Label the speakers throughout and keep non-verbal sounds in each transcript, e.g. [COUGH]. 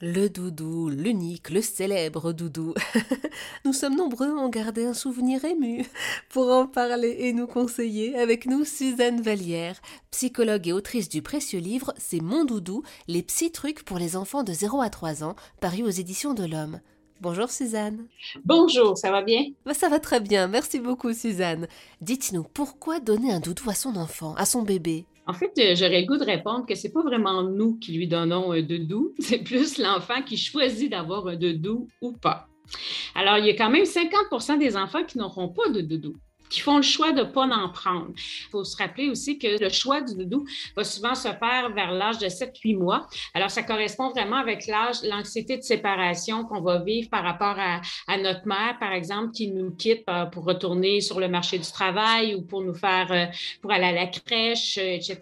Speaker 1: Le doudou, l'unique, le célèbre doudou. [LAUGHS] nous sommes nombreux à en garder un souvenir ému. Pour en parler et nous conseiller, avec nous Suzanne Vallière, psychologue et autrice du précieux livre C'est mon doudou, les psy trucs pour les enfants de 0 à 3 ans, paru aux éditions de l'Homme. Bonjour Suzanne.
Speaker 2: Bonjour, ça va bien?
Speaker 1: Bah, Ça va très bien, merci beaucoup Suzanne. Dites-nous, pourquoi donner un doudou à son enfant, à son bébé?
Speaker 2: En fait, euh, j'aurais le goût de répondre que c'est pas vraiment nous qui lui donnons un doudou, [LAUGHS] c'est plus l'enfant qui choisit d'avoir un doudou ou pas. Alors, il y a quand même 50% des enfants qui n'auront pas de doudou qui font le choix de ne pas en prendre. Il faut se rappeler aussi que le choix du doudou va souvent se faire vers l'âge de 7-8 mois. Alors, ça correspond vraiment avec l'âge, l'anxiété de séparation qu'on va vivre par rapport à, notre mère, par exemple, qui nous quitte euh, pour retourner sur le marché du travail ou pour nous faire, euh, pour aller à la crèche, euh, etc.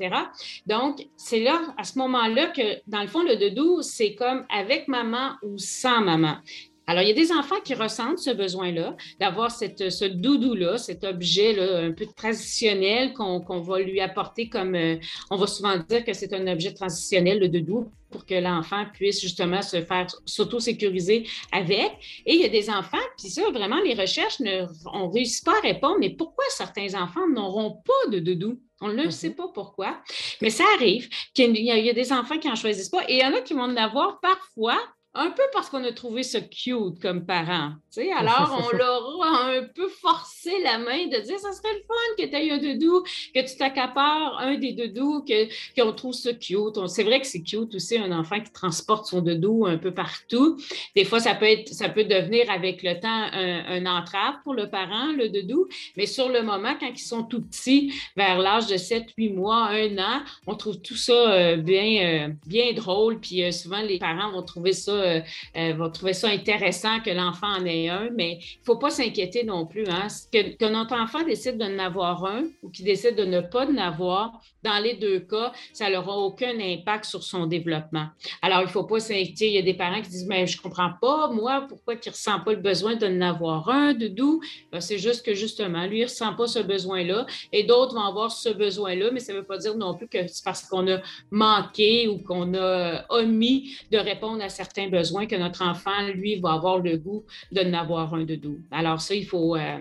Speaker 2: Donc, c'est là, à ce moment-là, que, dans le fond, le doudou, c'est comme avec maman ou sans maman. Alors, il y a des enfants qui ressentent ce besoin-là, d'avoir ce doudou-là, cet objet-là un peu traditionnel qu'on va lui apporter comme, euh, on va souvent dire que c'est un objet transitionnel, le doudou, pour que l'enfant puisse justement se faire s'auto-sécuriser avec. Et il y a des enfants, puis ça, vraiment, les recherches, ne, on ne réussit pas à répondre, mais pourquoi certains enfants n'auront pas de doudou? On ne le sait pas pourquoi, mais ça arrive qu'il y, y, a des enfants qui n'en choisissent pas. Et il y en a qui vont en avoir parfois un peu parce qu'on a trouvé ça cute comme parent. Alors, on [LAUGHS] leur a un peu forcé la main de dire ça serait le fun que tu aies un doudou, que tu t'accapares un des doudous, qu'on trouve ça cute. C'est vrai que c'est cute aussi, un enfant qui transporte son doudou un peu partout. Des fois, ça peut, être, ça peut devenir avec le temps un, entrave pour le parent, le doudou. Mais sur le moment, quand ils sont tout petits, vers l'âge de 7, 8 mois, 1 an, on trouve tout ça euh, bien, euh, bien drôle. Puis euh, souvent, les parents vont trouver ça euh, euh, vont trouver ça intéressant que l'enfant en ait un, mais il ne faut pas s'inquiéter non plus. Hein. Que, notre enfant décide de n'avoir un ou qu'il décide de ne pas en avoir, dans les deux cas, ça n'aura aucun impact sur son développement. Alors, il ne faut pas s'inquiéter. Il y a des parents qui disent, mais je ne comprends pas, moi, pourquoi il ne ressent pas le besoin de n'avoir un, de doux? Ben, c'est juste que justement, lui, il ne ressent pas ce besoin-là et d'autres vont avoir ce besoin-là, mais ça ne veut pas dire non plus que c'est parce qu'on a manqué ou qu'on a omis de répondre à certains besoins besoin que notre enfant, lui, va avoir le goût de n'avoir un doudou. Alors ça, il faut, euh,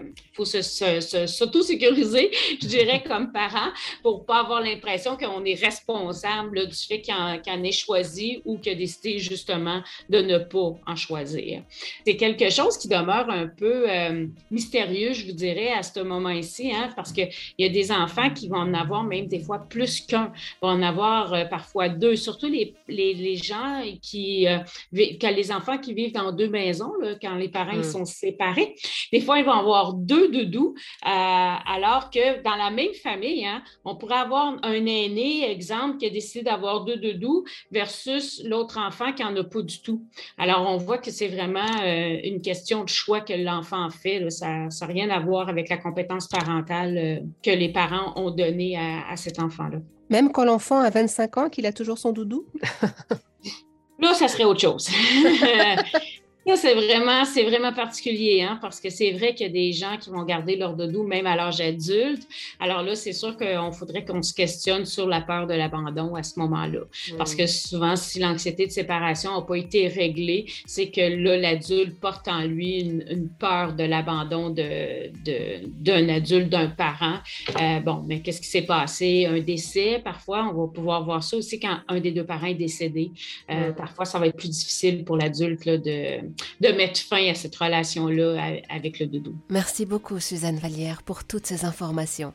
Speaker 2: s'auto-sécuriser, [LAUGHS] je dirais, comme parent, pour ne pas avoir l'impression qu'on est responsable du fait qu'il en, ait choisi ou qu'il a décidé justement de ne pas en choisir. C'est quelque chose qui demeure un peu euh, mystérieux, je vous dirais, à ce moment-ci, hein, parce qu'il y a des enfants qui vont en avoir même des fois plus qu'un, vont en avoir euh, parfois deux, surtout les, les, les gens qui quand les enfants qui vivent dans deux maisons, quand les parents hmm. sont séparés, des fois, ils vont avoir deux doudous, euh, alors que dans la même famille, hein, on pourrait avoir un aîné, exemple, qui a décidé d'avoir deux doudous versus l'autre enfant qui n'en a pas du tout. Alors, on voit que c'est vraiment euh, une question de choix que l'enfant fait. Ça n'a rien à voir avec la compétence parentale euh, que les parents ont donnée à, à cet enfant-là.
Speaker 1: Même quand l'enfant a 25 ans, qu'il a toujours son doudou? [LAUGHS]
Speaker 2: Là, ça serait autre chose. [LAUGHS] c'est vraiment, c'est vraiment particulier, hein, parce que c'est vrai qu'il y a des gens qui vont garder leur doudou même à l'âge adulte. Alors là, c'est sûr qu'on faudrait qu'on se questionne sur la peur de l'abandon à ce moment-là. Parce que souvent, si l'anxiété de séparation n'a pas été réglée, c'est que là, l'adulte porte en lui une, peur de l'abandon d'un de, d'un adulte, d'un parent. Euh, bon, mais qu'est-ce qui s'est passé? Un décès, parfois, on va pouvoir voir ça aussi quand un des deux parents est décédé. Euh, parfois, ça va être plus difficile pour l'adulte de de mettre fin à cette relation-là avec le doudou.
Speaker 1: Merci beaucoup, Suzanne Vallière, pour toutes ces informations.